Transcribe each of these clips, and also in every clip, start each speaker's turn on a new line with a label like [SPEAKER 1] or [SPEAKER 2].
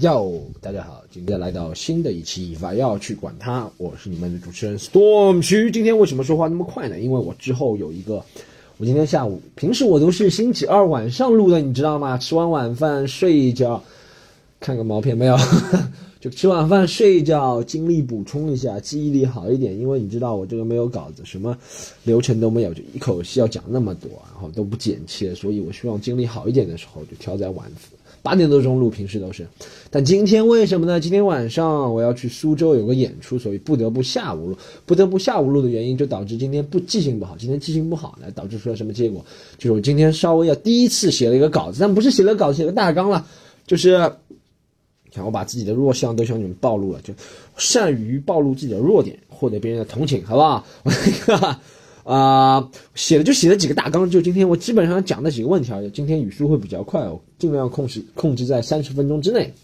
[SPEAKER 1] 哟，大家好，今天来到新的一期，法要去管它，我是你们的主持人 Storm 区。今天为什么说话那么快呢？因为我之后有一个，我今天下午，平时我都是星期二晚上录的，你知道吗？吃完晚饭睡一觉，看个毛片没有？就吃晚饭睡一觉，精力补充一下，记忆力好一点。因为你知道我这个没有稿子，什么流程都没有，就一口气要讲那么多，然后都不剪切，所以我希望精力好一点的时候就挑在晚八点多钟录，平时都是。但今天为什么呢？今天晚上我要去苏州有个演出，所以不得不下午录。不得不下午录的原因，就导致今天不记性不好。今天记性不好呢，导致出了什么结果？就是我今天稍微要第一次写了一个稿子，但不是写了稿子，写了大纲了。就是看我把自己的弱项都向你们暴露了，就善于暴露自己的弱点，获得别人的同情，好不好？啊，写的就写了几个大纲，就今天我基本上讲的几个问题而已。今天语速会比较快，我尽量控制控制在三十分钟之内。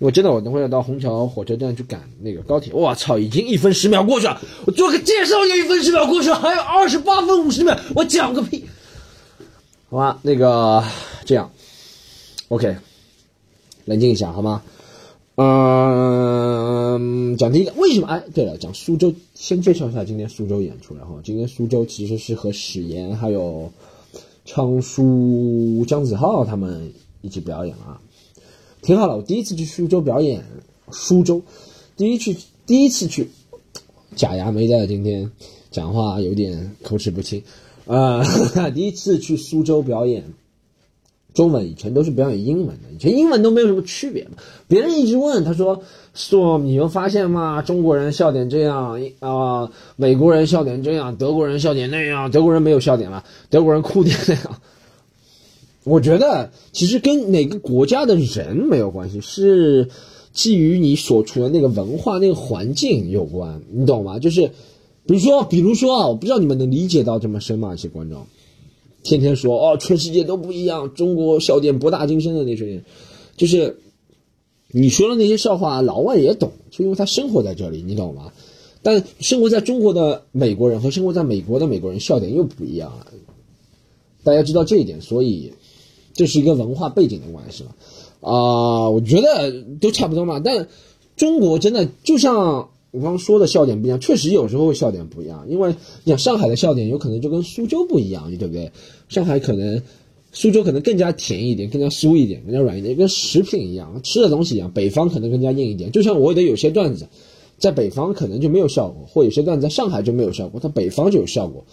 [SPEAKER 1] 我真的，我等会要到虹桥火车站去赶那个高铁。我操，已经一分十秒过去了，我做个介绍就一分十秒过去了，还有二十八分五十秒，我讲个屁！好吧，那个这样，OK，冷静一下好吗？嗯，讲第一个，为什么？哎，对了，讲苏州，先介绍一下今天苏州演出。然后今天苏州其实是和史岩还有昌叔、姜子浩他们一起表演啊，挺好的。我第一次去苏州表演，苏州，第一去第一次去，假牙没戴，今天讲话有点口齿不清啊。第一次去苏州表演。中文以前都是表演英文的，以前英文都没有什么区别嘛。别人一直问他说：“说你有发现吗？中国人笑点这样啊，美国人笑点这样，德国人笑点那样，德国人没有笑点了，德国人哭点那样。”我觉得其实跟哪个国家的人没有关系，是基于你所处的那个文化、那个环境有关，你懂吗？就是，比如说，比如说啊，我不知道你们能理解到这么深吗？一些观众。天天说哦，全世界都不一样，中国笑点博大精深的那些人，就是你说的那些笑话，老外也懂，就因为他生活在这里，你懂吗？但生活在中国的美国人和生活在美国的美国人笑点又不一样了，大家知道这一点，所以这是一个文化背景的关系嘛？啊，我觉得都差不多嘛，但中国真的就像。我刚说的笑点不一样，确实有时候笑点不一样，因为你想上海的笑点有可能就跟苏州不一样，对不对？上海可能，苏州可能更加甜一点，更加酥一点，更加软一点，跟食品一样，吃的东西一样。北方可能更加硬一点，就像我的有些段子，在北方可能就没有效果，或有些段子在上海就没有效果，它北方就有效果。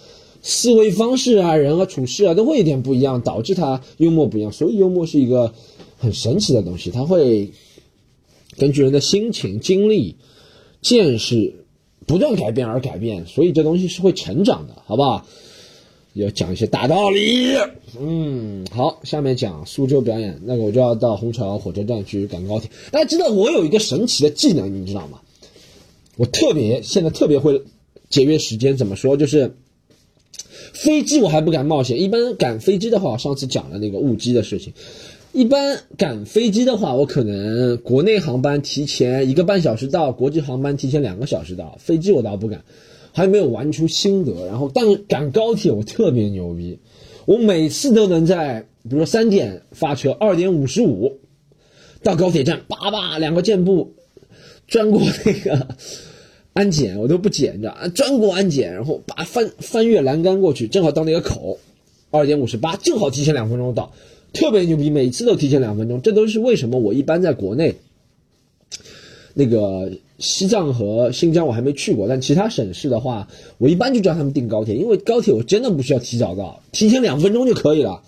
[SPEAKER 1] 思维方式啊，人啊，处事啊，都会有点不一样，导致它幽默不一样。所以幽默是一个很神奇的东西，它会根据人的心情、经历。见识不断改变而改变，所以这东西是会成长的，好不好？要讲一些大道理。嗯，好，下面讲苏州表演，那个我就要到虹桥火车站去赶高铁。大家知道我有一个神奇的技能，你知道吗？我特别现在特别会节约时间，怎么说？就是飞机我还不敢冒险，一般赶飞机的话，上次讲了那个误机的事情。一般赶飞机的话，我可能国内航班提前一个半小时到，国际航班提前两个小时到。飞机我倒不敢，还没有玩出心得。然后，但赶高铁我特别牛逼，我每次都能在，比如说三点发车，二点五十五到高铁站，叭叭两个箭步，钻过那个安检，我都不检，你知道啊？钻过安检，然后把翻翻越栏杆过去，正好到那个口，二点五十八，正好提前两分钟到。特别牛逼，每次都提前两分钟，这都是为什么？我一般在国内，那个西藏和新疆我还没去过，但其他省市的话，我一般就叫他们订高铁，因为高铁我真的不需要提早到，提前两分钟就可以了。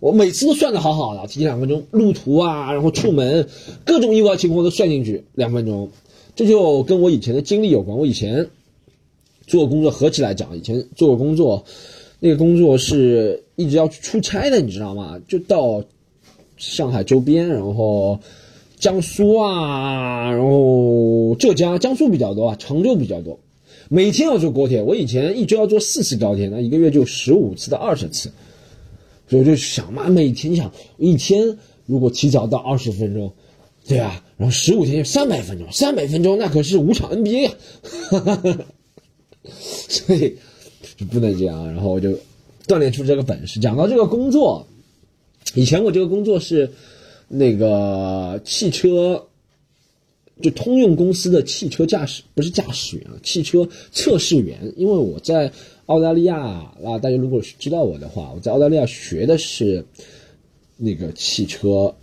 [SPEAKER 1] 我每次都算的好好的，提前两分钟，路途啊，然后出门，各种意外情况都算进去，两分钟。这就跟我以前的经历有关。我以前做工作合起来讲，以前做过工作。那个工作是一直要去出差的，你知道吗？就到上海周边，然后江苏啊，然后浙江、江苏比较多啊，常州比较多。每天要坐高铁，我以前一周要坐四次高铁，那一个月就十五次到二十次。所以我就想嘛，每天想一天如果提早到二十分钟，对啊，然后十五天就三百分钟，三百分钟那可是五场 NBA 啊，所以。就不能这样，然后我就锻炼出这个本事。讲到这个工作，以前我这个工作是那个汽车就通用公司的汽车驾驶不是驾驶员啊，汽车测试员。因为我在澳大利亚啊，大家如果知道我的话，我在澳大利亚学的是那个汽车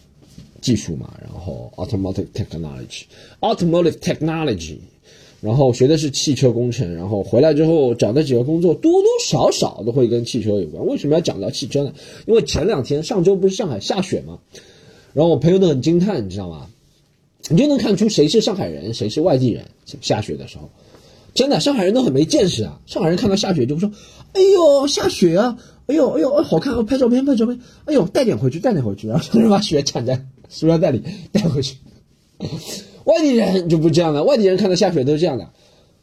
[SPEAKER 1] 技术嘛，然后 automotive technology，automotive technology。然后学的是汽车工程，然后回来之后找的几个工作多多少少都会跟汽车有关。为什么要讲到汽车呢？因为前两天上周不是上海下雪吗？然后我朋友都很惊叹，你知道吗？你就能看出谁是上海人，谁是外地人。下雪的时候，真的上海人都很没见识啊！上海人看到下雪就会说：“哎呦，下雪啊！哎呦哎呦，好看！拍照片拍照片！哎呦，带点回去带点回去，然后就把雪铲在塑料袋里带回去。”外地人就不这样了，外地人看到下雪都是这样的。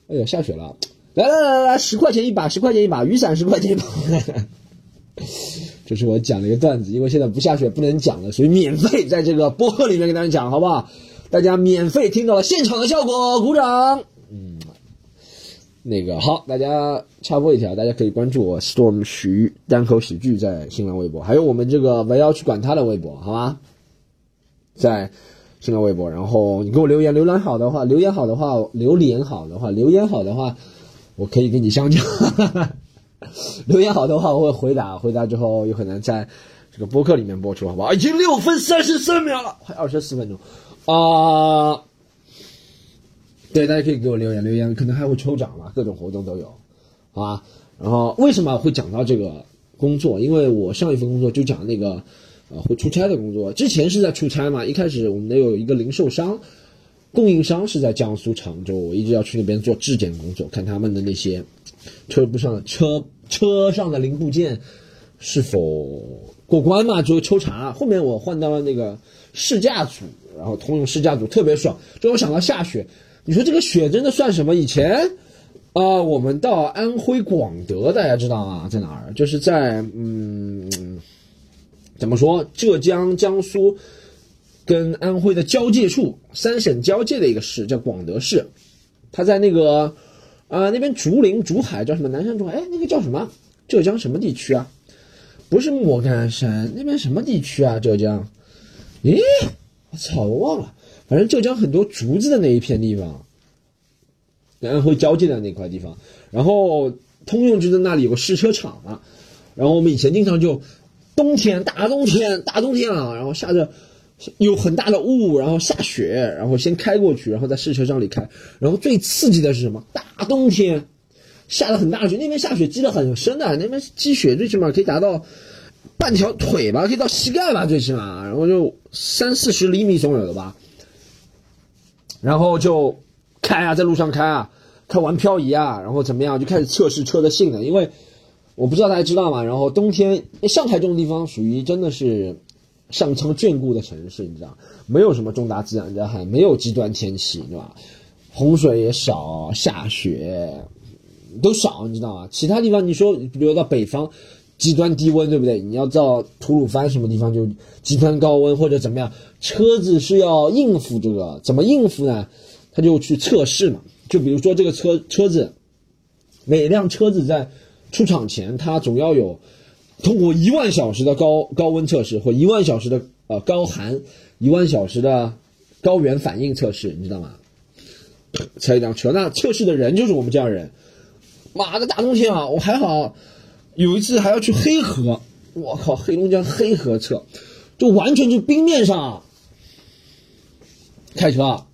[SPEAKER 1] 哎呦，下雪了！来来来来，十块钱一把，十块钱一把，雨伞十块钱一把。这是我讲的一个段子，因为现在不下雪不能讲了，所以免费在这个播客里面跟大家讲，好不好？大家免费听到了现场的效果，鼓掌。嗯，那个好，大家插播一条，大家可以关注我 Storm 徐单口喜剧在新浪微博，还有我们这个不要去管他的微博，好吗？在。新浪微博，然后你给我留言，留言好的话，留言好的话，留言好的话，留言好的话，我可以跟你相交。留言好的话，我会回答，回答之后有可能在这个播客里面播出，好不好？已经六分三十三秒了，快二十四分钟啊！对，大家可以给我留言，留言可能还会抽奖嘛，各种活动都有，好吧？然后为什么会讲到这个工作？因为我上一份工作就讲那个。啊，会出差的工作，之前是在出差嘛。一开始我们得有一个零售商、供应商是在江苏常州，我一直要去那边做质检工作，看他们的那些车不上的车车上的零部件是否过关嘛，就抽查。后面我换到了那个试驾组，然后通用试驾组特别爽。就我想到下雪，你说这个雪真的算什么？以前啊，我们到安徽广德，大家知道吗？在哪儿？就是在嗯。怎么说？浙江、江苏跟安徽的交界处，三省交界的一个市叫广德市。它在那个啊那边竹林、竹海叫什么？南山竹海？哎，那个叫什么？浙江什么地区啊？不是莫干山那边什么地区啊？浙江？咦，我操，我忘了。反正浙江很多竹子的那一片地方，跟安徽交界的那块地方。然后通用就在那里有个试车场嘛。然后我们以前经常就。冬天，大冬天，大冬天啊，然后下着有很大的雾，然后下雪，然后先开过去，然后在试车场里开。然后最刺激的是什么？大冬天下了很大雪，那边下雪积得很深的，那边积雪最起码可以达到半条腿吧，可以到膝盖吧，最起码，然后就三四十厘米总有的吧。然后就开啊，在路上开啊，开完漂移啊，然后怎么样，就开始测试车的性能，因为。我不知道大家知道吗？然后冬天，上海这种地方属于真的是上苍眷顾的城市，你知道，没有什么重大自然灾害，没有极端天气，对吧？洪水也少，下雪都少，你知道吗？其他地方你说，比如到北方，极端低温，对不对？你要到吐鲁番什么地方就极端高温或者怎么样，车子是要应付这个，怎么应付呢？他就去测试嘛，就比如说这个车车子，每辆车子在。出厂前，它总要有通过一万小时的高高温测试或一万小时的呃高寒、一万小时的高原反应测试，你知道吗？才一辆车。那测试的人就是我们这样人。妈的，大冬天啊，我还好。有一次还要去黑河，我靠，黑龙江黑河测，就完全就冰面上开车啊，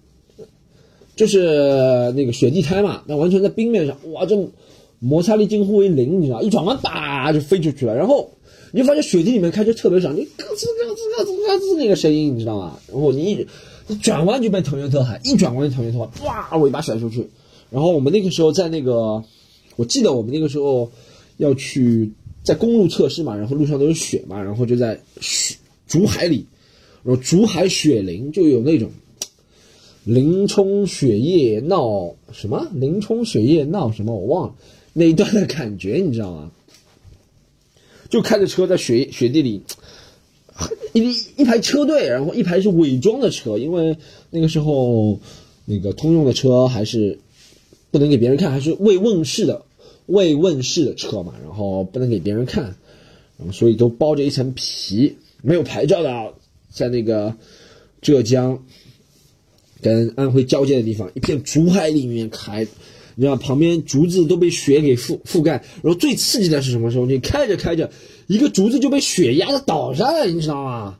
[SPEAKER 1] 就是那个雪地胎嘛，那完全在冰面上，哇，这。摩擦力近乎为零，你知道，一转弯叭就飞出去了。然后你就发现雪地里面开车特别爽，你咯吱咯吱咯吱咯吱那个声音，你知道吗？然后你一转弯就被腾云特海，一转弯就腾云特海，哇，尾巴甩出去。然后我们那个时候在那个，我记得我们那个时候要去在公路测试嘛，然后路上都是雪嘛，然后就在雪竹海里，然后竹海雪林就有那种林冲雪夜闹什么，林冲雪夜闹什么，我忘了。那一段的感觉，你知道吗？就开着车在雪雪地里，一一排车队，然后一排是伪装的车，因为那个时候那个通用的车还是不能给别人看，还是未问世的未问世的车嘛，然后不能给别人看，然后所以都包着一层皮，没有牌照的，在那个浙江跟安徽交界的地方，一片竹海里面开，你知道旁边竹子都被雪给覆覆盖，然后最刺激的是什么时候？你开着开着，一个竹子就被雪压的倒下来，你知道吗？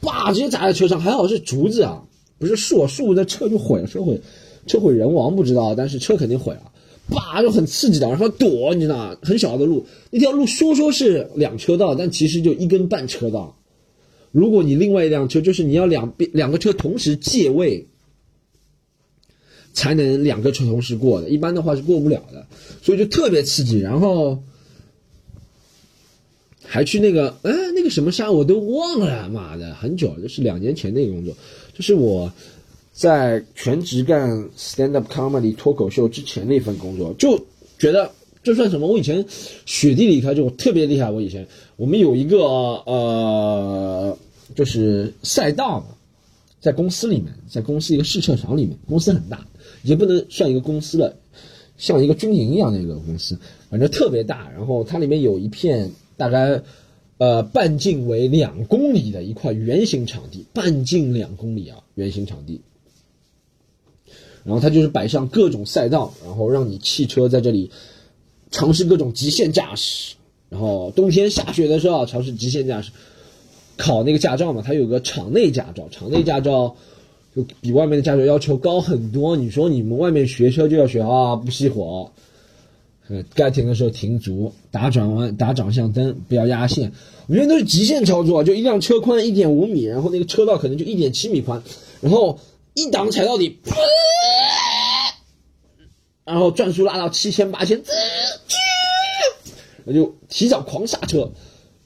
[SPEAKER 1] 叭，直接砸在车上，还好是竹子啊，不是树，树那车就毁了，车毁，车毁人亡不知道，但是车肯定毁了。叭，就很刺激的，然后躲，你知道吗？很小的路，那条路说说是两车道，但其实就一根半车道。如果你另外一辆车，就是你要两边两个车同时借位，才能两个车同时过的，一般的话是过不了的，所以就特别刺激。然后还去那个，哎，那个什么山我都忘了，妈的，很久，就是两年前那个工作，就是我在全职干 stand up comedy 脱口秀之前那份工作，就觉得这算什么？我以前雪地里开就特别厉害，我以前我们有一个呃。就是赛道嘛，在公司里面，在公司一个试车场里面，公司很大，也不能算一个公司了，像一个军营一样的一个公司，反正特别大。然后它里面有一片大概呃半径为两公里的一块圆形场地，半径两公里啊，圆形场地。然后它就是摆上各种赛道，然后让你汽车在这里尝试各种极限驾驶。然后冬天下雪的时候尝试极限驾驶。考那个驾照嘛，它有个场内驾照，场内驾照就比外面的驾照要求高很多。你说你们外面学车就要学啊，不熄火，呃该停的时候停足，打转弯，打转向灯，不要压线。我觉得都是极限操作，就一辆车宽一点五米，然后那个车道可能就一点七米宽，然后一档踩到底，然后转速拉到七千八千，我就提早狂刹车，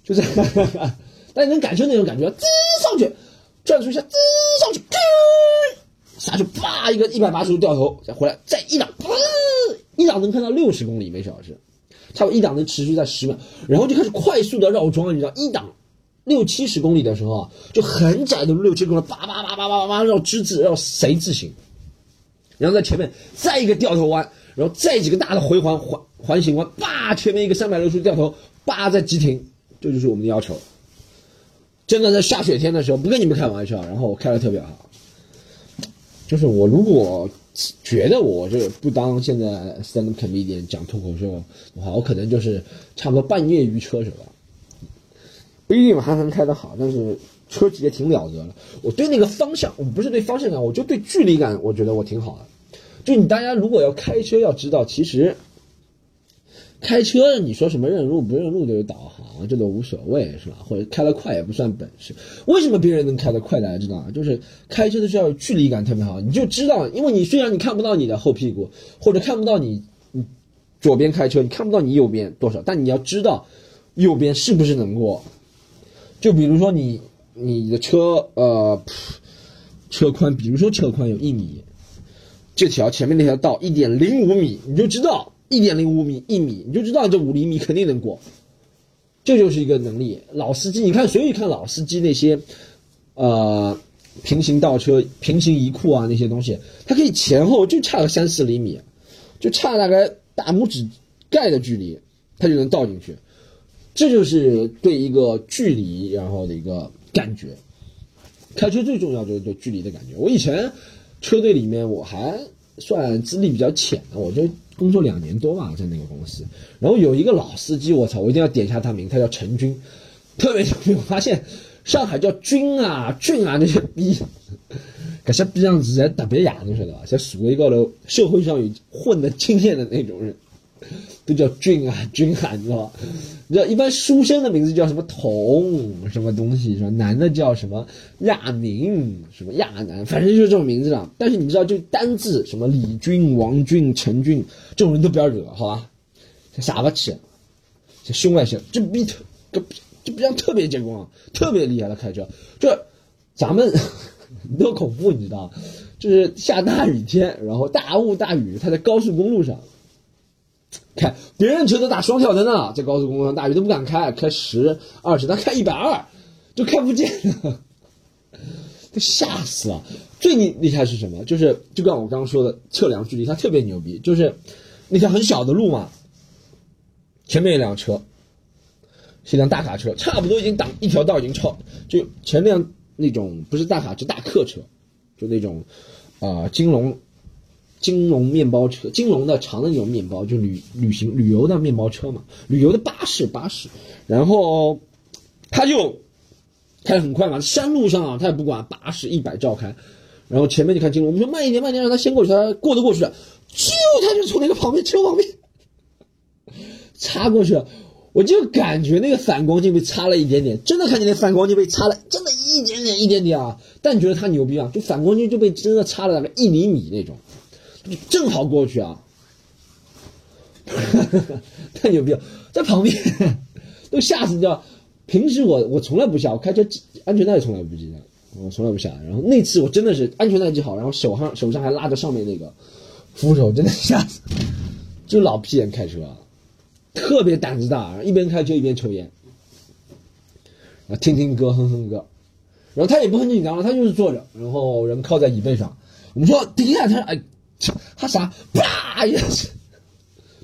[SPEAKER 1] 就这样。大家能感受那种感觉，滋上去，转速一下，滋上去，下去，啪一个一百八十度掉头，再回来，再一档，一档能看到六十公里每小时，差不多一档能持续在十秒，然后就开始快速的绕桩，你知道，一档六七十公里的时候啊，就很窄的路，六七公里，叭叭叭叭叭叭绕之字，绕谁字形，然后在前面再一个掉头弯，然后再几个大的回环环环形弯，叭前面一个三百六十度掉头，叭再急停，这就是我们的要求。真的在下雪天的时候，不跟你们开玩笑，然后我开的特别好。就是我如果觉得我这不当现在 stand up comedian 讲脱口秀的话，我可能就是差不多半业余车手吧。不一定还能开得好，但是车技也挺了得的。我对那个方向，我不是对方向感，我就对距离感，我觉得我挺好的。就你大家如果要开车，要知道其实。开车，你说什么认路不认路都有导航，这都无所谓，是吧？或者开得快也不算本事。为什么别人能开得快？大家知道吗？就是开车的时候距离感特别好，你就知道，因为你虽然你看不到你的后屁股，或者看不到你，你左边开车你看不到你右边多少，但你要知道右边是不是能过。就比如说你你的车呃车宽，比如说车宽有一米，这条前面那条道一点零五米，你就知道。一点零五米一米，你就知道这五厘米肯定能过，这就是一个能力。老司机，你看，所以看老司机那些，呃，平行倒车、平行移库啊那些东西，它可以前后就差个三四厘米，就差大概大拇指盖的距离，它就能倒进去。这就是对一个距离然后的一个感觉。开车最重要就是对距离的感觉。我以前车队里面我还算资历比较浅的，我就。工作两年多吧，在那个公司，然后有一个老司机，我操，我一定要点一下他名，他叫陈军，特别牛逼。我发现上海叫军啊、俊啊那些逼，这些逼样子才特别雅，你晓得吧？在社会高头，社会上有混的经验的那种人。都叫俊啊，俊汉，你知道吧？你知道一般书生的名字叫什么童什么东西是吧？男的叫什么亚明什么亚男，反正就是这种名字了。但是你知道，就单字什么李俊、王俊、陈俊这种人都不要惹，好吧？傻不起，像胸外型，这逼特，这这逼样特别结棍，特别厉害的开车。这咱们 多恐怖，你知道？就是下大雨天，然后大雾大雨，他在高速公路上。开别人车都打双跳灯呢，在高速公路上大雨都不敢开，开十二十，他开一百二，就看不见了，都吓死了。最厉厉害是什么？就是就跟我刚刚说的测量距离，他特别牛逼。就是那条很小的路嘛，前面一辆车，是一辆大卡车，差不多已经挡一条道，已经超就前辆那种不是大卡，是大客车，就那种啊金龙金龙面包车，金龙的长的那种面包，就旅旅行旅游的面包车嘛，旅游的巴士巴士，然后他就开很快嘛，山路上啊他也不管，八十一百照开，然后前面就看金龙，我们说慢一点慢一点，让他先过去，他过得过去的，就他就从那个旁边车旁边 擦过去了。我就感觉那个反光镜被擦了一点点，真的看见那反光镜被擦了，真的一点点一点点啊！但觉得他牛逼啊？就反光镜就被真的擦了大概一厘米那种，正好过去啊！太牛逼了，在旁边 都吓死掉。平时我我从来不下，我开车安全带从来不系的，我从来不下。然后那次我真的是安全带系好，然后手上手上还拉着上面那个扶手，真的吓死，就老屁眼开车。特别胆子大，一边开车一边抽烟，啊，听听歌，哼哼歌，然后他也不很紧张了，他就是坐着，然后人靠在椅背上。我们说停下，他说哎，他啥？啪一下子，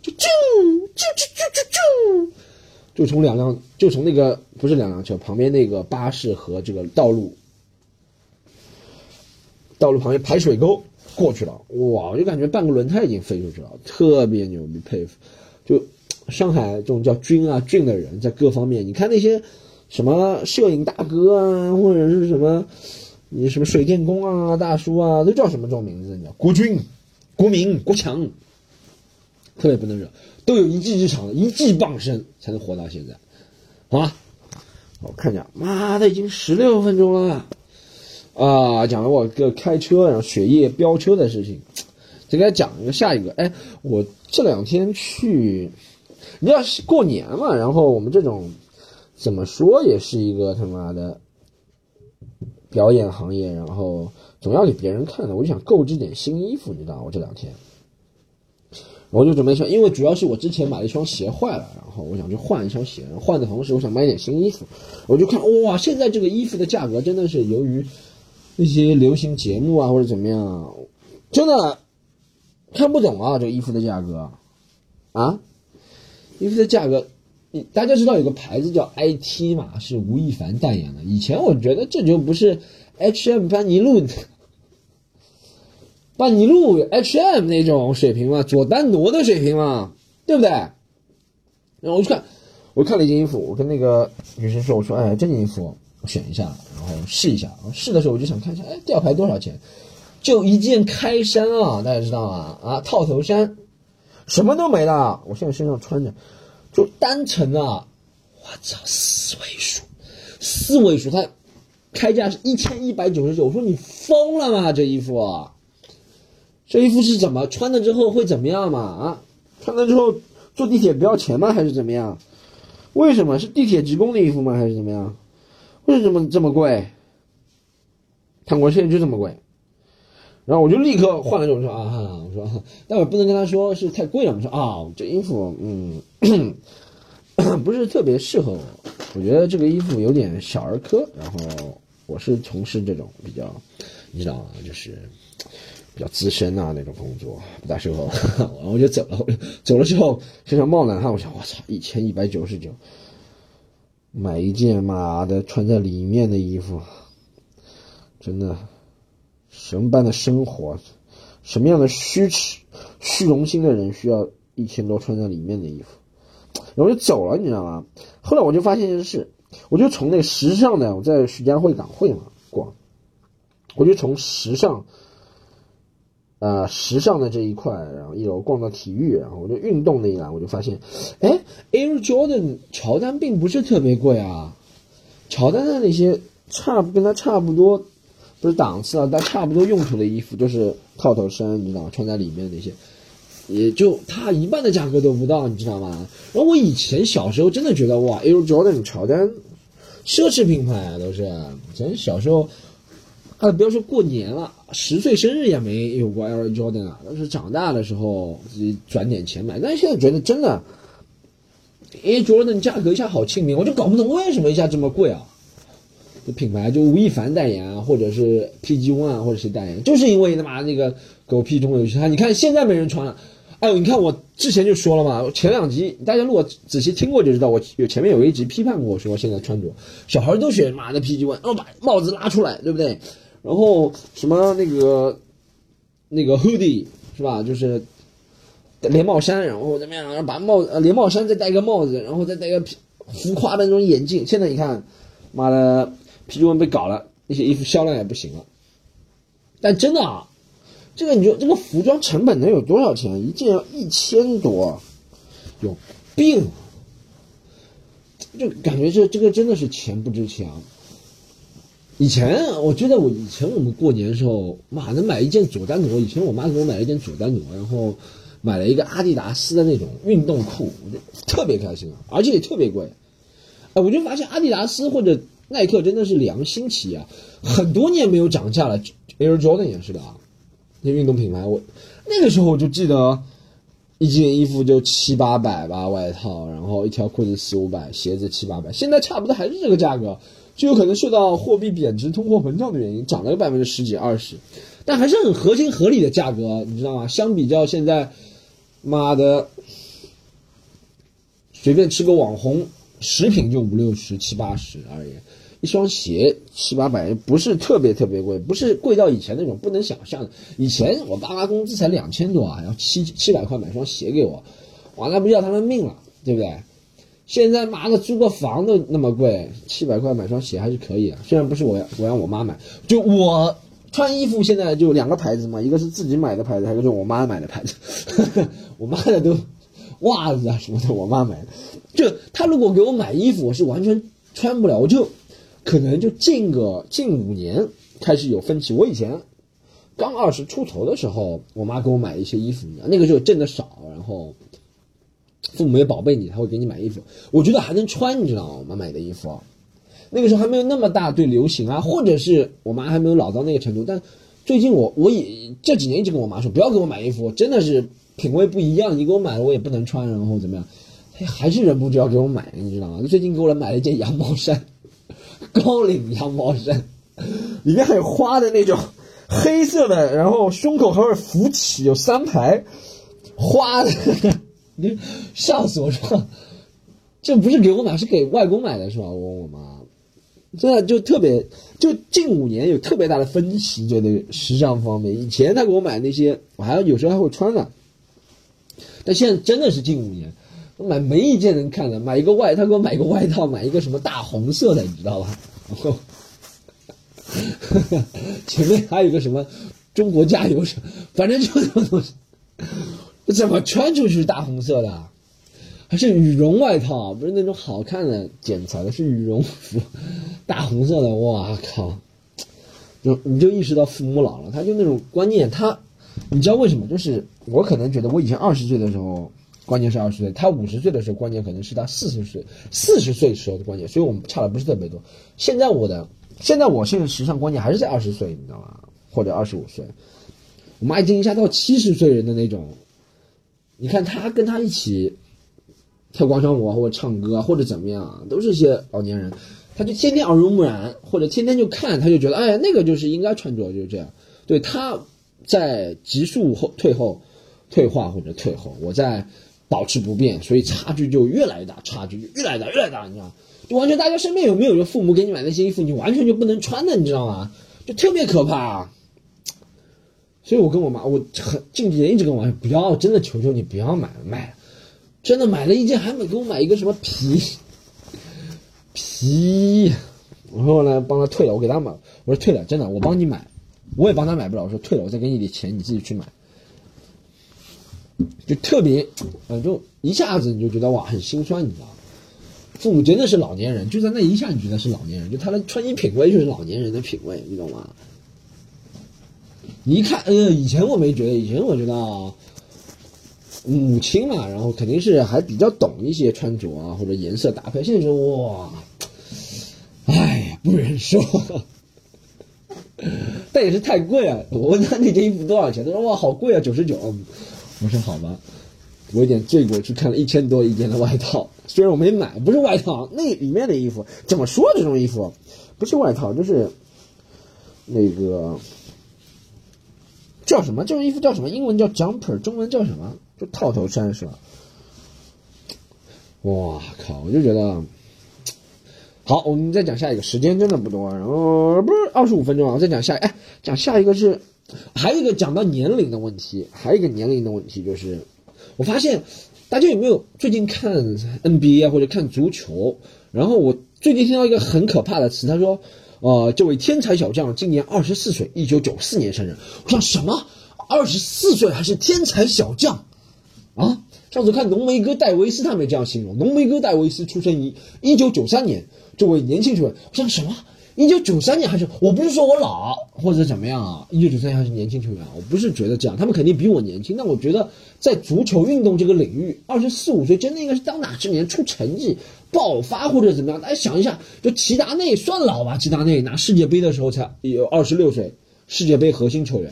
[SPEAKER 1] 就啾啾啾啾啾啾，就从两辆，就从那个不是两辆车旁边那个巴士和这个道路，道路旁边排水沟过去了，哇，我就感觉半个轮胎已经飞出去了，特别牛逼，佩服，就。上海这种叫军啊俊的人，在各方面，你看那些什么摄影大哥啊，或者是什么你什么水电工啊大叔啊，都叫什么这种名字？你知道？国军、国民、国强，特别不能惹，都有一技之长，一技傍身才能活到现在。好吧，我看一下，妈的，已经十六分钟了啊！讲了我个开车然后雪夜飙车的事情，再给他讲一个下一个。哎，我这两天去。你要是过年嘛，然后我们这种怎么说也是一个他妈的表演行业，然后总要给别人看的。我就想购置点新衣服，你知道我这两天，我就准备说，因为主要是我之前买了一双鞋坏了，然后我想去换一双鞋。换的同时，我想买点新衣服。我就看哇，现在这个衣服的价格真的是由于那些流行节目啊或者怎么样，真的看不懂啊，这个衣服的价格啊。衣服的价格，大家知道有个牌子叫 IT 嘛，是吴亦凡代言的。以前我觉得这就不是 H&M 班尼路，班尼路 H&M 那种水平嘛，佐丹奴的水平嘛，对不对？然后我就看，我看了一件衣服，我跟那个女生说，我说，哎，这件衣服我选一下，然后试一下。试的时候我就想看一下，哎，吊牌多少钱？就一件开衫啊，大家知道吗？啊，套头衫。什么都没了，我现在身上穿着，就单层啊，我操，四位数，四位数，它开价是一千一百九十九。我说你疯了吗？这衣服，这衣服是怎么穿了之后会怎么样嘛？啊，穿了之后坐地铁不要钱吗？还是怎么样？为什么是地铁职工的衣服吗？还是怎么样？为什么这么贵？韩国现在就这么贵。然后我就立刻换了种说啊，我说，但我不能跟他说是太贵了。我说啊，这衣服嗯，不是特别适合我。我觉得这个衣服有点小儿科。然后我是从事这种比较，你知道吗？就是比较资深啊那种工作，不大适合。然 后我就走了。走了之后身上冒冷汗，我想我操，一千一百九十九，买一件妈的穿在里面的衣服，真的。什么般的生活，什么样的虚耻、虚荣心的人需要一千多穿在里面的衣服，然后就走了，你知道吗？后来我就发现一件事，我就从那个时尚的，我在徐家汇港汇嘛逛，我就从时尚，呃，时尚的这一块，然后一楼逛到体育，然后我就运动那一栏，我就发现，哎，Air Jordan 乔丹并不是特别贵啊，乔丹的那些差不跟他差不多。不是档次啊，但差不多用途的衣服就是套头衫，你知道吗？穿在里面那些，也就它一半的价格都不到，你知道吗？然后我以前小时候真的觉得哇，Air Jordan 乔丹，奢侈品牌啊，都是。咱小时候，啊，不要说过年了，十岁生日也没有过 Air Jordan 啊。但是长大的时候自己转点钱买，但是现在觉得真的，Air Jordan 价格一下好亲民，我就搞不懂为什么一下这么贵啊。这品牌就吴亦凡代言啊，或者是 PG One 啊或者谁代言，就是因为他妈那个狗屁中国游戏他，你看现在没人穿了。哎呦，你看我之前就说了嘛，前两集大家如果仔细听过就知道，我有前面有一集批判过说现在穿着小孩都选妈的 PG One，然后把帽子拉出来，对不对？然后什么那个那个 hoodie 是吧？就是连帽衫，然后怎么样？把帽呃连帽衫再戴个帽子，然后再戴个浮夸的那种眼镜。现在你看，妈的皮文被搞了，那些衣服销量也不行了。但真的啊，这个你说这个服装成本能有多少钱？一件要一千多，有病！就感觉这这个真的是钱不值钱啊。以前我觉得我以前我们过年的时候，妈能买一件佐丹奴。以前我妈给我买了一件佐丹奴，然后买了一个阿迪达斯的那种运动裤，我就特别开心啊，而且也特别贵。哎，我就发现阿迪达斯或者耐克真的是良心企业，很多年没有涨价了。Air Jordan 也是的啊，那运动品牌，我那个时候我就记得一件衣服就七八百吧，外套，然后一条裤子四五百，鞋子七八百，现在差不多还是这个价格。就有可能受到货币贬值、通货膨胀的原因，涨了个百分之十几、二十，但还是很合情合理的价格，你知道吗？相比较现在，妈的，随便吃个网红食品就五六十、七八十而已，一双鞋七八百，不是特别特别贵，不是贵到以前那种不能想象的。以前我爸妈工资才两千多啊，要七七百块买双鞋给我，哇，那不要他们命了，对不对？现在妈的租个房都那么贵，七百块买双鞋还是可以啊。虽然不是我我让我妈买，就我穿衣服现在就两个牌子嘛，一个是自己买的牌子，还有就是我妈买的牌子。我妈的都袜子啊什么的，我妈买的。就她如果给我买衣服，我是完全穿不了。我就可能就近个近五年开始有分歧。我以前刚二十出头的时候，我妈给我买一些衣服，那个时候挣的少，然后。父母也宝贝你，他会给你买衣服。我觉得还能穿，你知道吗？我妈买的衣服，那个时候还没有那么大对流行啊，或者是我妈还没有老到那个程度。但最近我我也这几年一直跟我妈说，不要给我买衣服，真的是品味不一样。你给我买了，我也不能穿，然后怎么样？她还是忍不住要给我买，你知道吗？最近给我来买了一件羊毛衫，高领羊毛衫，里面还有花的那种，黑色的，然后胸口还会浮起，有三排花的。你笑死我说，这不是给我买，是给外公买的，是吧？我我妈，真的就特别，就近五年有特别大的分歧，就那时尚方面。以前他给我买那些，我还有时候还会穿呢，但现在真的是近五年，我买没一件能看的。买一个外，他给我买一个外套，买一个什么大红色的，你知道吧？然后 前面还有个什么中国加油什，反正就这么东西。怎么穿出去大红色的？还是羽绒外套，不是那种好看的剪裁的，是羽绒服，大红色的。哇靠！就你就意识到父母老了，他就那种观念，他你知道为什么？就是我可能觉得我以前二十岁的时候观念是二十岁，他五十岁的时候观念可能是他四十岁四十岁时候的观念，所以我们差的不是特别多。现在我的现在我现在时尚观念还是在二十岁，你知道吗？或者二十五岁，我妈已经一下到七十岁人的那种。你看他跟他一起跳广场舞啊，或者唱歌，或者怎么样，都是些老年人，他就天天耳濡目染，或者天天就看，他就觉得，哎呀，那个就是应该穿着就是这样。对，他在急速后退后、退化或者退后，我在保持不变，所以差距就越来越大，差距就越来越大，越来越大，你知道就完全大家身边有没有就父母给你买那些衣服，你完全就不能穿的，你知道吗？就特别可怕。所以我跟我妈，我很近几年一直跟我妈说，不要，真的求求你不要买了，买了，真的买了一件，还没给我买一个什么皮皮，然后呢帮他退了，我给他买，我说退了，真的，我帮你买，我也帮他买不了，我说退了，我再给你点钱，你自己去买，就特别，嗯，就一下子你就觉得哇很心酸，你知道吗？父母真的是老年人，就在那一下你觉得是老年人，就他的穿衣品味就是老年人的品味，你懂吗？一看，呃，以前我没觉得，以前我觉得啊，母亲嘛，然后肯定是还比较懂一些穿着啊或者颜色搭配。现在说哇，哎，不忍说，但也是太贵啊！我问他那件衣服多少钱，他说哇，好贵啊，九十九。我说好吧，我有点罪过，去看了一千多一件的外套，虽然我没买，不是外套，那里面的衣服怎么说？这种衣服不是外套，就是那个。叫什么？这种衣服叫什么？英文叫 jumper，中文叫什么？就套头衫是吧？哇靠！我就觉得好，我们再讲下一个，时间真的不多，然后不是二十五分钟啊，我再讲下，哎，讲下一个是，还有一个讲到年龄的问题，还有一个年龄的问题就是，我发现大家有没有最近看 NBA 或者看足球？然后我最近听到一个很可怕的词，他说，呃，这位天才小将今年二十四岁，一九九四年生人。我想什么？二十四岁还是天才小将？啊？上次看浓眉哥戴维斯，他们这样形容，浓眉哥戴维斯出生于一九九三年。这位年轻球员，我想什么？一九九三年还是？我不是说我老或者怎么样啊？一九九三年还是年轻球员，我不是觉得这样，他们肯定比我年轻。但我觉得在足球运动这个领域，二十四五岁真的应该是当打之年，出成绩、爆发或者怎么样。大家想一下，就齐达内算老吧？齐达内拿世界杯的时候才有二十六岁，世界杯核心球员。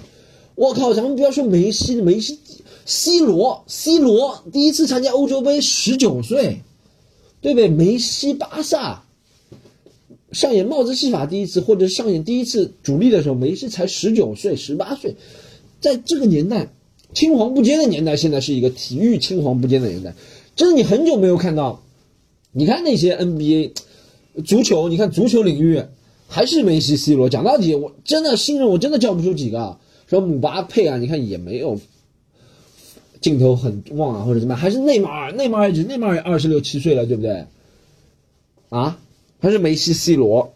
[SPEAKER 1] 我靠，咱们不要说梅西，梅西，C 罗，C 罗第一次参加欧洲杯十九岁，对不对？梅西，巴萨。上演帽子戏法第一次，或者上演第一次主力的时候，梅西才十九岁、十八岁，在这个年代，青黄不接的年代，现在是一个体育青黄不接的年代。真的，你很久没有看到，你看那些 NBA 足球，你看足球领域还是梅西、C 罗。讲到底，我真的新人我真的叫不出几个，说姆巴佩啊，你看也没有镜头很旺啊，或者怎么样，还是内马尔，内马尔也内马尔也二十六七岁了，对不对？啊？还是梅西、C 罗，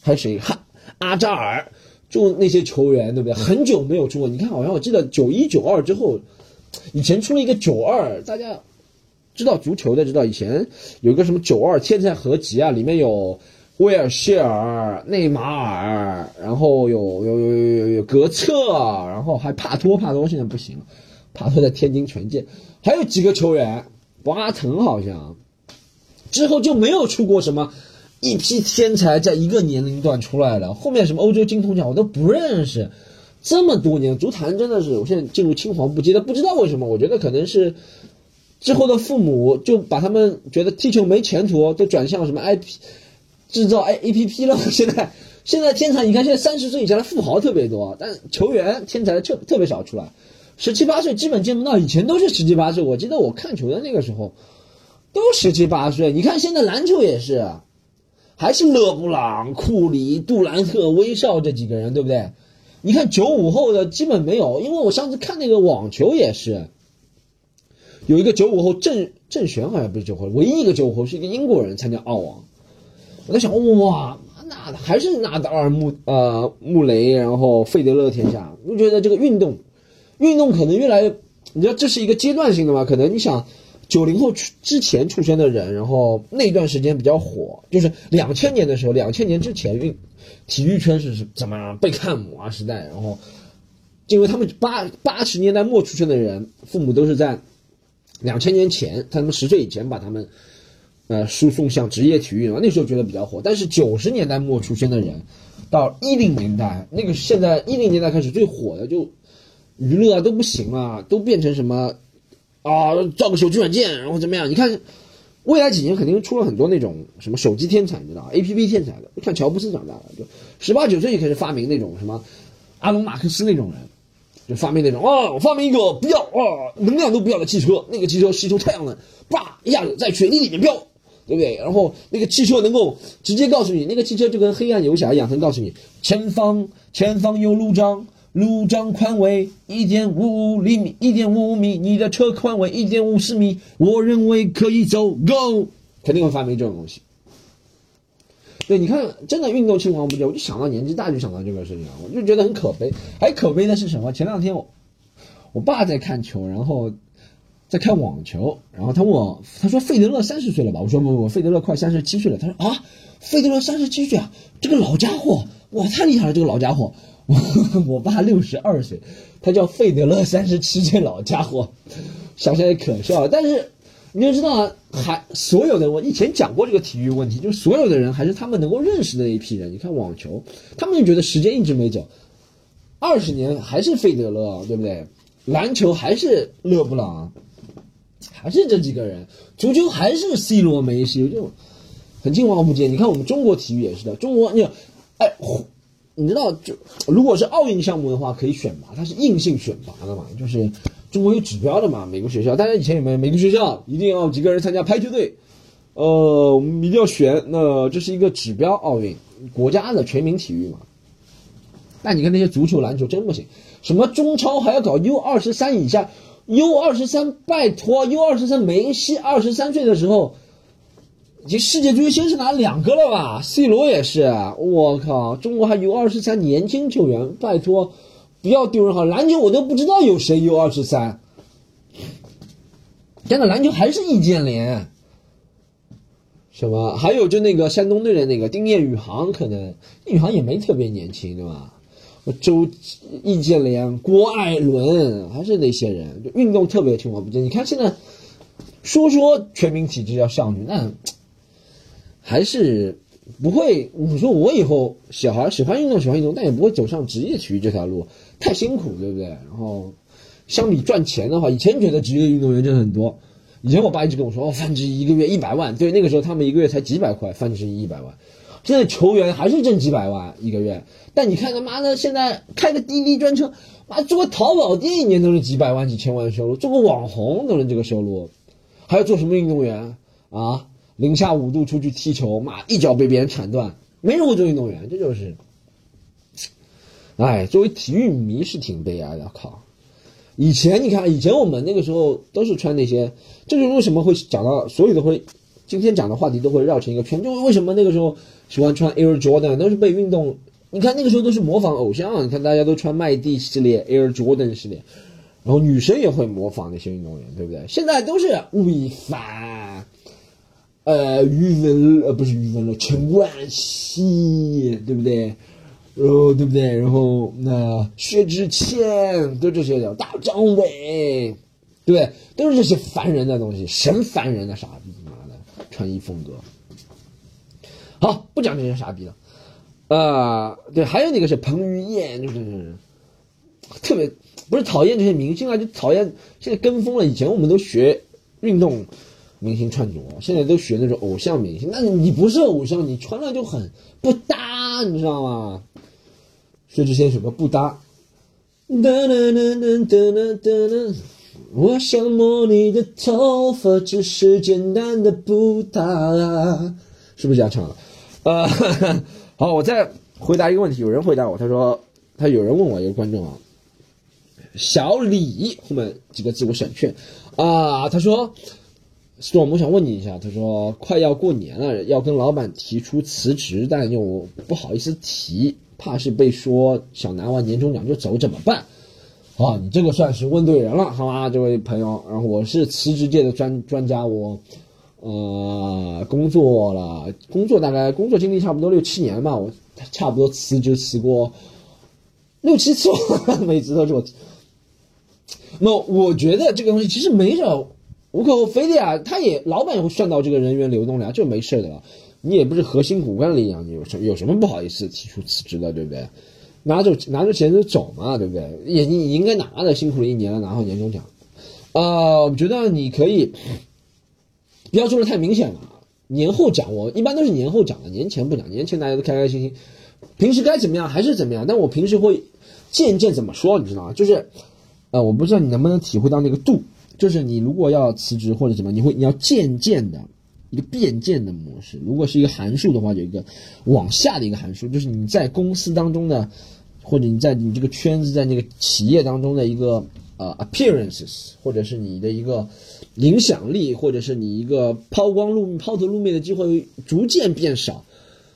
[SPEAKER 1] 还是谁？哈，阿扎尔，就那些球员，对不对？很久没有出过。你看，好像我记得九一、九二之后，以前出了一个九二，大家知道足球的知道，以前有个什么九二天才合集啊，里面有威尔谢尔、内马尔，然后有有有有有有格策，然后还帕托，帕托现在不行了，帕托在天津权健，还有几个球员，博阿滕好像，之后就没有出过什么。一批天才在一个年龄段出来了，后面什么欧洲金童奖我都不认识。这么多年，足坛真的是，我现在进入青黄不接的，不知道为什么。我觉得可能是之后的父母就把他们觉得踢球没前途，都转向什么 IP 制造 A A P P 了。现在现在天才，你看现在三十岁以下的富豪特别多，但球员天才特特别少出来。十七八岁基本见不到，以前都是十七八岁。我记得我看球的那个时候都十七八岁。你看现在篮球也是。还是勒布朗、库里、杜兰特、威少这几个人，对不对？你看九五后的基本没有，因为我上次看那个网球也是，有一个九五后郑郑玄好像不是九五后，唯一一个九五后是一个英国人参加澳网。我在想，哇，那还是纳达尔、穆呃穆雷，然后费德勒天下。我觉得这个运动，运动可能越来越，你知道这是一个阶段性的嘛？可能你想。九零后之前出生的人，然后那段时间比较火，就是两千年的时候，两千年之前运体育圈是怎么贝克汉姆啊时代，然后因为他们八八十年代末出生的人，父母都是在两千年前，他们十岁以前把他们呃输送向职业体育嘛，那时候觉得比较火。但是九十年代末出生的人，到一零年代，那个现在一零年代开始最火的，就娱乐啊都不行了，都变成什么？啊，造个手机软件，然后怎么样？你看，未来几年肯定出了很多那种什么手机天才，你知道？A P P 天才的，看乔布斯长大了，就十八九岁就开始发明那种什么阿隆马克思那种人，就发明那种啊，我发明一个不要啊，能量都不要的汽车，那个汽车吸收太阳能，叭一下子在水泥里面飙，对不对？然后那个汽车能够直接告诉你，那个汽车就跟黑暗游侠一样，能告诉你前方前方有路障。路障宽为一点五五厘米，一点五米。你的车宽为一点五十米，我认为可以走。Go，肯定会发明这种东西。对，你看，真的运动青黄不接，我就想到年纪大就想到这个事情，我就觉得很可悲。还可悲的是什么？前两天我我爸在看球，然后在看网球，然后他问我，他说费德勒三十岁了吧？我说不不，费德勒快三十七岁了。他说啊，费德勒三十七岁啊，这个老家伙，哇，太厉害了，这个老家伙。我 我爸六十二岁，他叫费德勒三十七岁老家伙，想想也可笑。但是你就知道，还所有的我以前讲过这个体育问题，就是所有的人还是他们能够认识的那一批人。你看网球，他们就觉得时间一直没走，二十年还是费德勒，对不对？篮球还是勒布朗，还是这几个人，足球还是 C 罗、梅西，就很青黄不接。你看我们中国体育也是的，中国你哎。你知道，就如果是奥运项目的话，可以选拔，它是硬性选拔的嘛，就是中国有指标的嘛。每个学校，大家以前有没有？每个学校一定要几个人参加排球队，呃，我们一定要选。那这是一个指标奥运，国家的全民体育嘛。但你看那些足球、篮球真不行，什么中超还要搞 U 二十三以下，U 二十三，拜托，U 二十三，梅西二十三岁的时候，已经世界足球先是拿两个了吧？C 罗也是，我靠，中国还 U 二十三年轻球员，拜托，不要丢人好。篮球我都不知道有谁 U 二十三，真的篮球还是易建联。什么？还有就那个山东队的那个丁彦雨航，可能宇航也没特别年轻，对吧？周易建联、郭艾伦，还是那些人，就运动特别青黄不接。你看现在说说全民体质要上去，那还是不会。你说我以后小孩喜欢运动，喜欢运动，但也不会走上职业体育这条路，太辛苦，对不对？然后相比赚钱的话，以前觉得职业运动员挣很多。以前我爸一直跟我说，哦，范志毅一个月一百万，对，那个时候他们一个月才几百块，范志毅一百万，现在球员还是挣几百万一个月。但你看他妈的，现在开个滴滴专车，妈做个淘宝店一年都是几百万、几千万的收入，做个网红都能这个收入，还要做什么运动员啊？零下五度出去踢球，妈一脚被别人铲断，没人会做运动员，这就是，哎，作为体育迷是挺悲哀的，靠。以前你看，以前我们那个时候都是穿那些，这就是为什么会讲到所有的会，今天讲的话题都会绕成一个圈，就为什么那个时候喜欢穿 Air Jordan 都是被运动，你看那个时候都是模仿偶像，你看大家都穿麦蒂系列 Air Jordan 系列，然后女生也会模仿那些运动员，对不对？现在都是吴亦凡，呃，余文呃不是余文乐，陈冠希，对不对？然后对不对？然后那薛之谦都这些的，大张伟，对不对？都是这些烦人的东西，神烦人的傻逼，妈的穿衣风格。好，不讲这些傻逼了。啊，对，还有那个是彭于晏，就是特别不是讨厌这些明星啊，就讨厌现在跟风了。以前我们都学运动明星穿着，现在都学那种偶像明星。那你不是偶像，你穿了就很不搭，你知道吗？薛之谦什么不搭？哒哒哒哒哒哒哒，我想摸你的头发，只是简单的不搭，是不是这样唱的？呃，好，我再回答一个问题。有人回答我，他说他有人问我一个观众啊，小李后面几个字我省去啊，他说，storm，我想问你一下，他说快要过年了，要跟老板提出辞职，但又不好意思提。怕是被说想拿完年终奖就走怎么办？啊，你这个算是问对人了，好吗，这位朋友？然后我是辞职界的专专家，我呃工作了，工作大概工作经历差不多六七年吧，我差不多辞职辞过六七次，每次都是我。那我觉得这个东西其实没什无可厚非的呀，他也老板也会算到这个人员流动量，就没事的了。你也不是核心骨干力量，你有什有什么不好意思提出辞职的，对不对？拿着拿着钱就走嘛，对不对？也你应该拿的，辛苦了一年了，拿回年终奖。呃，我觉得你可以不要做的太明显了。年后讲，我一般都是年后讲的，年前不讲。年前大家都开开心心，平时该怎么样还是怎么样。但我平时会渐渐怎么说，你知道吗？就是，呃，我不知道你能不能体会到那个度，就是你如果要辞职或者怎么，你会你要渐渐的。一个变渐的模式，如果是一个函数的话，有一个往下的一个函数，就是你在公司当中的，或者你在你这个圈子，在那个企业当中的一个呃 appearances，或者是你的一个影响力，或者是你一个抛光露抛头露面的机会逐渐变少，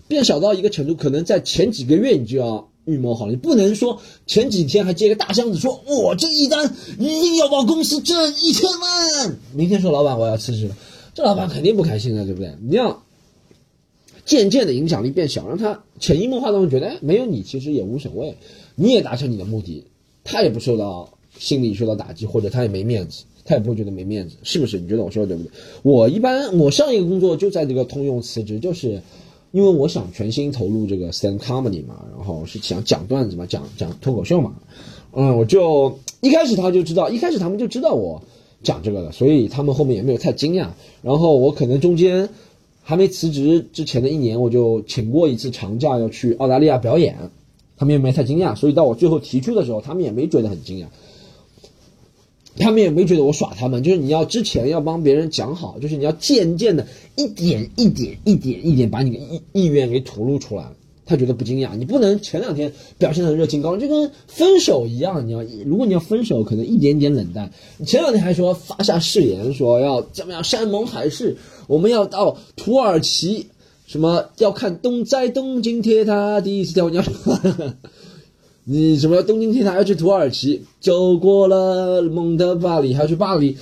[SPEAKER 1] 变少到一个程度，可能在前几个月你就要预谋好了，你不能说前几天还接个大箱子，说我这一单一定要把公司挣一千万，明天说老板我要辞职了。这老板肯定不开心的，对不对？你要渐渐的影响力变小，让他潜移默化当中觉得，哎，没有你其实也无所谓，你也达成你的目的，他也不受到心理受到打击，或者他也没面子，他也不会觉得没面子，是不是？你觉得我说的对不对？我一般我上一个工作就在这个通用辞职，就是因为我想全心投入这个 stand comedy 嘛，然后是想讲段子嘛，讲讲脱口秀嘛，嗯，我就一开始他就知道，一开始他们就知道我。讲这个的，所以他们后面也没有太惊讶。然后我可能中间还没辞职之前的一年，我就请过一次长假要去澳大利亚表演，他们也没太惊讶。所以到我最后提出的时候，他们也没觉得很惊讶。他们也没觉得我耍他们，就是你要之前要帮别人讲好，就是你要渐渐的一点一点一点一点把你的意意愿给吐露出来。他觉得不惊讶，你不能前两天表现的热情高，就跟分手一样。你要如果你要分手，可能一点点冷淡。你前两天还说发下誓言，说要怎么样山盟海誓，我们要到土耳其，什么要看东在东京铁塔第一次跳，你要 你什么东京铁塔要去土耳其，走过了蒙特巴黎，还要去巴黎。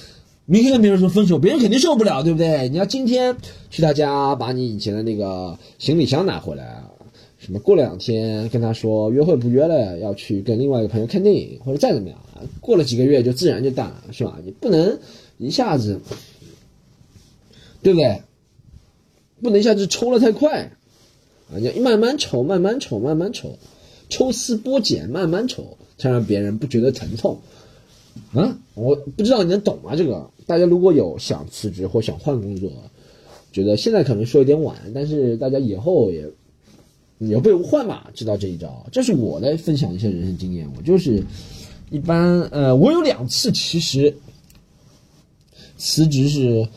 [SPEAKER 1] 明天跟别人说分手，别人肯定受不了，对不对？你要今天去他家，把你以前的那个行李箱拿回来啊。什么？过两天跟他说约会不约了，要去跟另外一个朋友看电影，或者再怎么样过了几个月就自然就淡了，是吧？你不能一下子，对不对？不能一下子抽了太快啊！你要慢慢抽，慢慢抽，慢慢抽，抽丝剥茧，慢慢抽，才让别人不觉得疼痛啊！我不知道你能懂吗？这个大家如果有想辞职或想换工作，觉得现在可能说有点晚，但是大家以后也。有备无患嘛，知道这一招。这是我来分享一些人生经验。我就是一般，呃，我有两次其实辞职是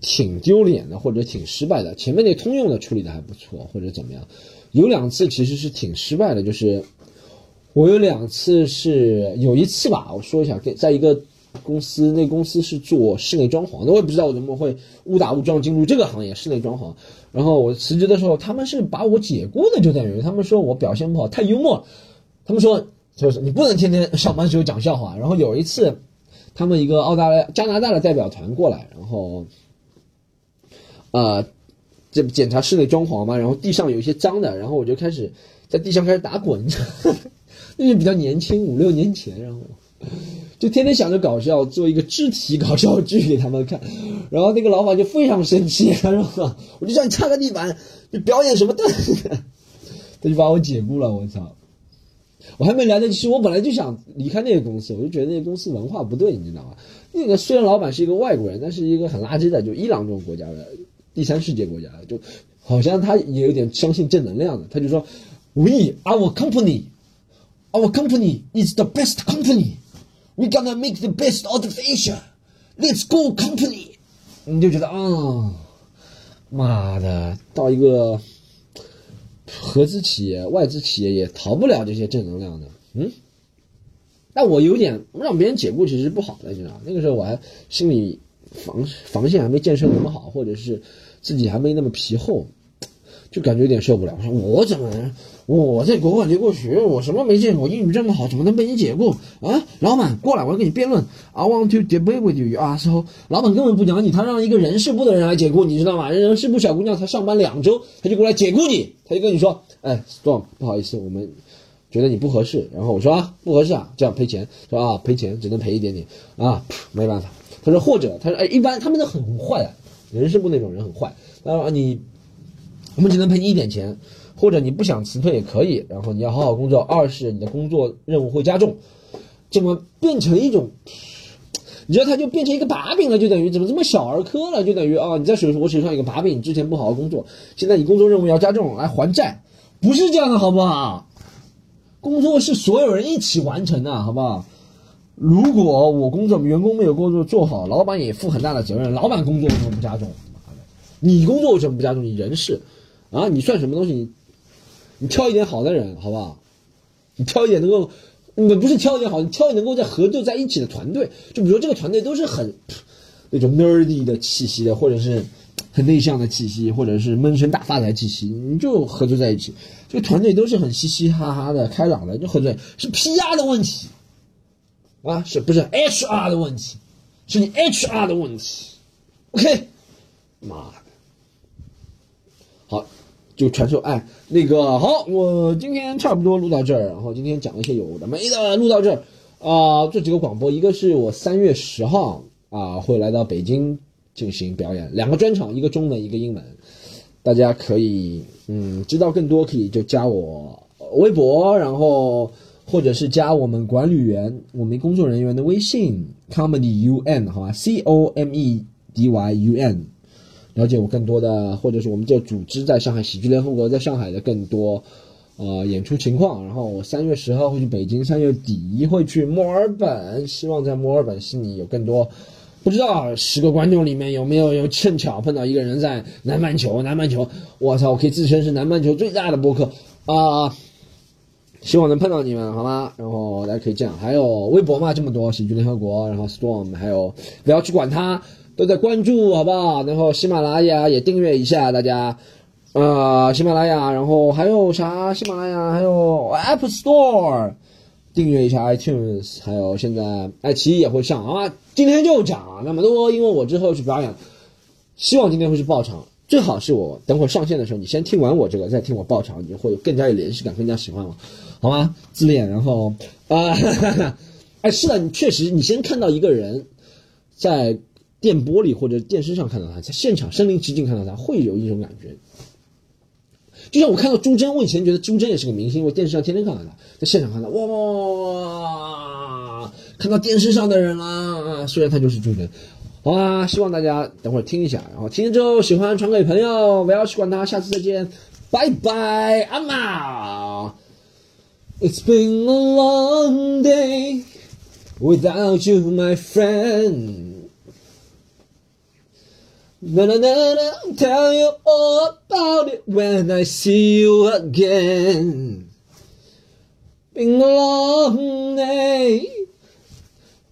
[SPEAKER 1] 挺丢脸的，或者挺失败的。前面那通用的处理的还不错，或者怎么样。有两次其实是挺失败的，就是我有两次是有一次吧，我说一下，在一个。公司那公司是做室内装潢的，我也不知道我怎么会误打误撞进入这个行业室内装潢。然后我辞职的时候，他们是把我解雇的，就等于他们说我表现不好，太幽默。他们说就是你不能天天上班时候讲笑话。然后有一次，他们一个澳大利亚、加拿大的代表团过来，然后，呃，这检查室内装潢嘛，然后地上有一些脏的，然后我就开始在地上开始打滚，那是比较年轻，五六年前，然后。就天天想着搞笑，做一个肢体搞笑剧给他们看，然后那个老板就非常生气，他说：“我就叫你擦个地板，你表演什么段子？” 他就把我解雇了。我操！我还没来得及，我本来就想离开那个公司，我就觉得那个公司文化不对，你知道吗？那个虽然老板是一个外国人，但是一个很垃圾的，就伊朗这种国家的第三世界国家，就好像他也有点相信正能量的。他就说：“We our company, our company is the best company.” We gonna make the best out of Asia. Let's go, company. 你就觉得啊，妈的，到一个合资企业、外资企业也逃不了这些正能量的。嗯，但我有点让别人解雇，其实是不好的，你知道那个时候我还心里防防线还没建设那么好，或者是自己还没那么皮厚，就感觉有点受不了。我说我怎么？我在国外留过学，我什么没见过，英语这么好，怎么能被你解雇啊？老板过来，我要跟你辩论。I want to debate with you 啊！时候老板根本不讲你，他让一个人事部的人来解雇，你知道吗？人事部小姑娘才上班两周，他就过来解雇你，他就跟你说：“哎，Storm，不好意思，我们觉得你不合适。”然后我说：“啊，不合适啊，这样赔钱。”说：“啊，赔钱，只能赔一点点啊，没办法。”他说：“或者，他说，哎，一般他们都很坏的，人事部那种人很坏。他说：“你，我们只能赔你一点钱。”或者你不想辞退也可以，然后你要好好工作。二是你的工作任务会加重，怎么变成一种？你知道，他就变成一个把柄了，就等于怎么这么小儿科了？就等于啊，你在手我手上有个把柄，之前不好好工作，现在你工作任务要加重来还债，不是这样的，好不好？工作是所有人一起完成的，好不好？如果我工作员工没有工作做好，老板也负很大的责任。老板工作为什么不加重？妈的，你工作为什么不加重？你人事啊，你算什么东西？你挑一点好的人，好不好？你挑一点能够，你不是挑一点好，你挑一能够在合作在一起的团队。就比如说这个团队都是很那种 nerdy 的气息的，或者是很内向的气息，或者是闷声大发财气息，你就合作在一起。这个团队都是很嘻嘻哈哈的、开朗的，就合作是 PR 的问题啊，是不是 HR 的问题？是你 HR 的问题。OK，妈的，好。就传授哎，那个好，我今天差不多录到这儿，然后今天讲一些有的没的，录到这儿啊，这几个广播，一个是我三月十号啊会来到北京进行表演，两个专场，一个中文，一个英文，大家可以嗯知道更多可以就加我微博，然后或者是加我们管理员我们工作人员的微信 comedy un 好吧，c o m e d y u n。了解我更多的，或者是我们这组织在上海喜剧联合国在上海的更多呃演出情况。然后我三月十号会去北京，三月底会去墨尔本，希望在墨尔本悉尼有更多。不知道十个观众里面有没有有趁巧碰到一个人在南半球？南半球，我操，我可以自称是南半球最大的播客啊！希望能碰到你们，好吗？然后大家可以这样，还有微博嘛，这么多喜剧联合国，然后 Storm，还有不要去管它，都在关注，好不好？然后喜马拉雅也订阅一下，大家，呃，喜马拉雅，然后还有啥？喜马拉雅还有 App Store。订阅一下 iTunes，还有现在爱奇艺也会上啊。今天就讲那么多，因为我之后去表演，希望今天会是爆场。最好是我等会上线的时候，你先听完我这个，再听我爆场，你会更加有联系感，更加喜欢我，好吗？自恋，然后啊，哎，是的，你确实，你先看到一个人在电波里或者电视上看到他，在现场身临其境看到他，会有一种感觉。就像我看到朱桢，我以前觉得朱桢也是个明星，我电视上天天看到他，在现场看到，哇，看到电视上的人啦，虽然他就是朱桢，好啊，希望大家等会儿听一下，然后听了之后喜欢传给朋友，不要去管他，下次再见，拜拜，阿妈。It's been a long day without you, my friend. Na na na na, I'll tell you all about it when I see you again. Been a long day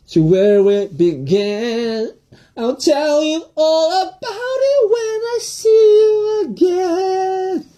[SPEAKER 1] to where we began. I'll tell you all about it when I see you again.